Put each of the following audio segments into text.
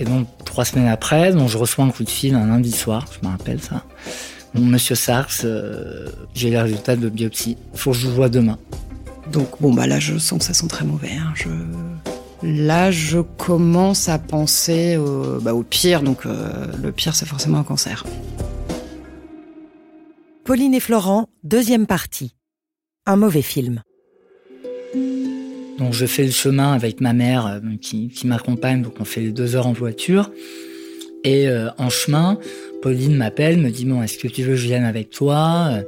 Et donc, trois semaines après, donc, je reçois un coup de fil un lundi soir, je me rappelle ça. Bon, Monsieur Sars, euh, j'ai les résultats de biopsie. Faut que je vous vois demain. Donc, bon, bah là, je sens que ça sent très mauvais. hein. Je... Là, je commence à penser au, bah, au pire. Donc, euh, le pire, c'est forcément un cancer. Pauline et Florent, deuxième partie. Un mauvais film. Donc je fais le chemin avec ma mère euh, qui, qui m'accompagne, donc on fait les deux heures en voiture. Et euh, en chemin, Pauline m'appelle, me dit bon, est-ce que tu veux que je vienne avec toi? Euh,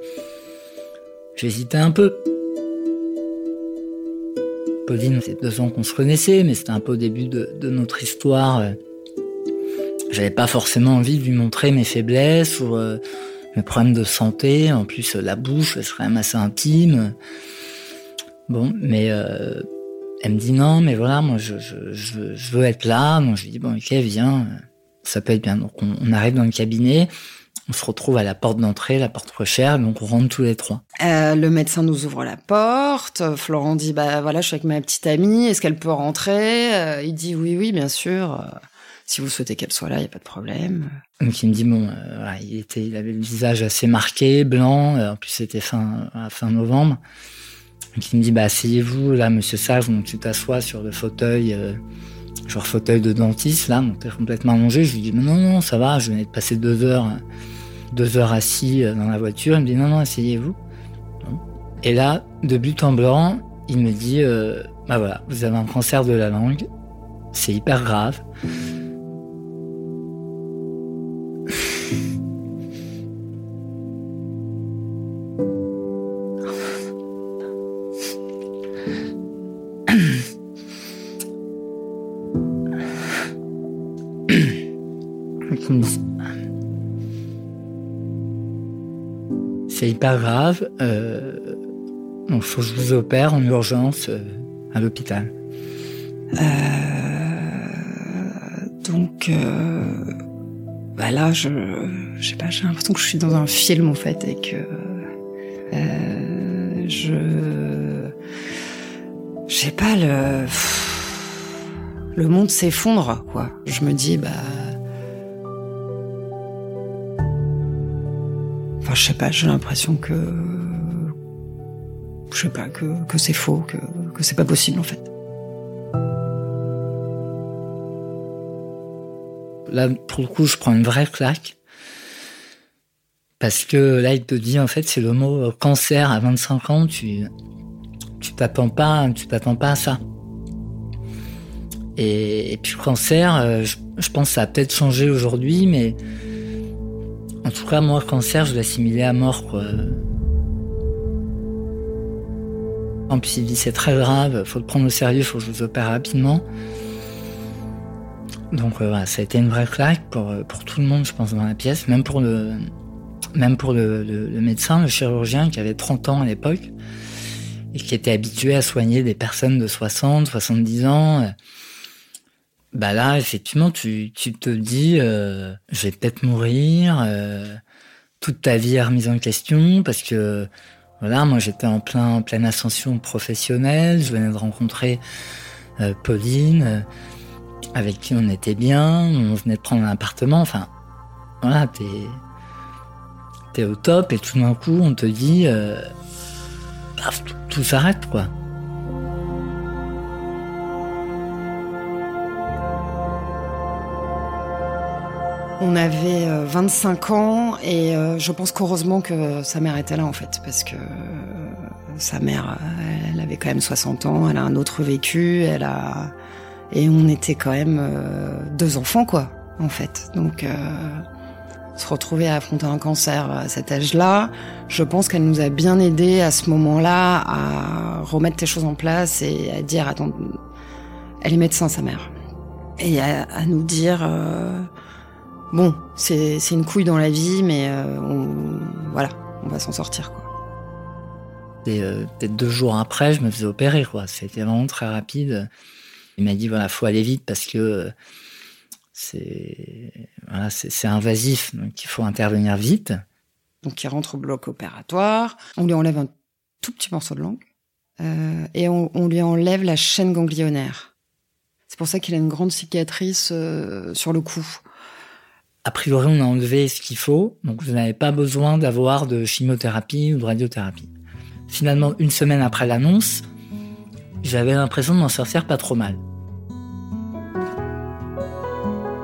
J'hésitais un peu. Pauline, c'est deux ans qu'on se connaissait, mais c'était un peu au début de, de notre histoire. J'avais pas forcément envie de lui montrer mes faiblesses ou mes problèmes de santé. En plus, la bouche, c'est quand même assez intime. Bon, mais elle me dit non, mais voilà, moi je, je, je, veux, je veux être là. Donc je lui dis bon, ok, viens, ça peut être bien. Donc on, on arrive dans le cabinet, on se retrouve à la porte d'entrée, la porte recherche, donc on rentre tous les trois. Euh, le médecin nous ouvre la porte. Florent dit bah voilà, je suis avec ma petite amie. Est-ce qu'elle peut rentrer? Euh, Il dit oui, oui, bien sûr. Euh, Si vous souhaitez qu'elle soit là, il y a pas de problème. Donc il me dit bon, euh, voilà, il était, il avait le visage assez marqué, blanc. euh, en plus c'était fin fin novembre. Donc il me dit bah asseyez-vous là, Monsieur Sage, donc tu t'assois sur le fauteuil, euh, genre fauteuil de dentiste là, donc t'es complètement allongé. Je lui dis non non ça va, je venais de passer deux heures, deux heures assis euh, dans la voiture. Il me dit non non asseyez-vous. Et là, de but en blanc, il me dit euh, bah voilà, vous avez un cancer de la langue, c'est hyper grave. Il me C'est hyper grave. Euh, donc, faut que je vous opère en urgence euh, à l'hôpital. Euh, donc, euh, bah là, je, je sais pas, j'ai l'impression que je suis dans un film en fait et que euh, je, je sais pas le, le monde s'effondre quoi. Je me dis bah, je sais pas, j'ai l'impression que, je sais pas que c'est faux, que c'est pas possible en fait. Là, pour le coup, je prends une vraie claque. Parce que là, il te dit, en fait, c'est le mot euh, cancer à 25 ans, tu, tu t'attends pas, tu t'attends pas à ça. Et, et puis cancer, euh, je, je pense que ça a peut-être changé aujourd'hui, mais en tout cas, moi, cancer, je l'assimilais à mort, quoi. En plus, il dit, c'est très grave, faut le prendre au sérieux, faut que je vous opère rapidement. Donc euh, voilà, ça a été une vraie claque pour, euh, pour tout le monde, je pense, dans la pièce, même pour le, même pour le, le- le médecin, le chirurgien qui avait 30 ans à l'époque et qui était habitué à soigner des personnes de 60, 70 ans. Bah là, effectivement, tu, tu te dis, euh, je vais peut-être mourir, euh, toute ta vie est remise en question parce que voilà, moi j'étais en plein, en pleine ascension professionnelle, je venais de rencontrer euh, Pauline. euh, avec qui on était bien, on venait de prendre un appartement, enfin, voilà, t'es, t'es au top et tout d'un coup on te dit, euh, tout, tout s'arrête quoi. On avait euh, 25 ans et euh, je pense qu'heureusement que sa mère était là en fait parce que euh, sa mère euh, elle avait quand même 60 ans, elle a un autre vécu, elle a et on était quand même euh, deux enfants quoi en fait. Donc euh, se retrouver à affronter un cancer à cet âge-là, je pense qu'elle nous a bien aidé à ce moment-là à remettre les choses en place et à dire attends elle est médecin sa mère et à, à nous dire euh, Bon, c'est une couille dans la vie, mais euh, on, voilà, on va s'en sortir. Quoi. Et euh, peut-être deux jours après, je me faisais opérer quoi. C'était vraiment très rapide. Il m'a dit voilà, faut aller vite parce que euh, c'est voilà, invasif, donc il faut intervenir vite. Donc il rentre au bloc opératoire, on lui enlève un tout petit morceau de langue euh, et on, on lui enlève la chaîne ganglionnaire. C'est pour ça qu'il a une grande cicatrice sur le cou. A priori, on a enlevé ce qu'il faut, donc vous n'avez pas besoin d'avoir de chimiothérapie ou de radiothérapie. Finalement, une semaine après l'annonce, j'avais l'impression de m'en sortir pas trop mal.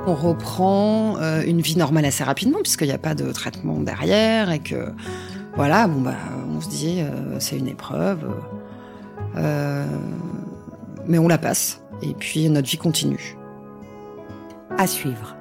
On reprend euh, une vie normale assez rapidement puisqu'il n'y a pas de traitement derrière et que voilà, bon bah on se dit euh, c'est une épreuve, euh, mais on la passe et puis notre vie continue. À suivre.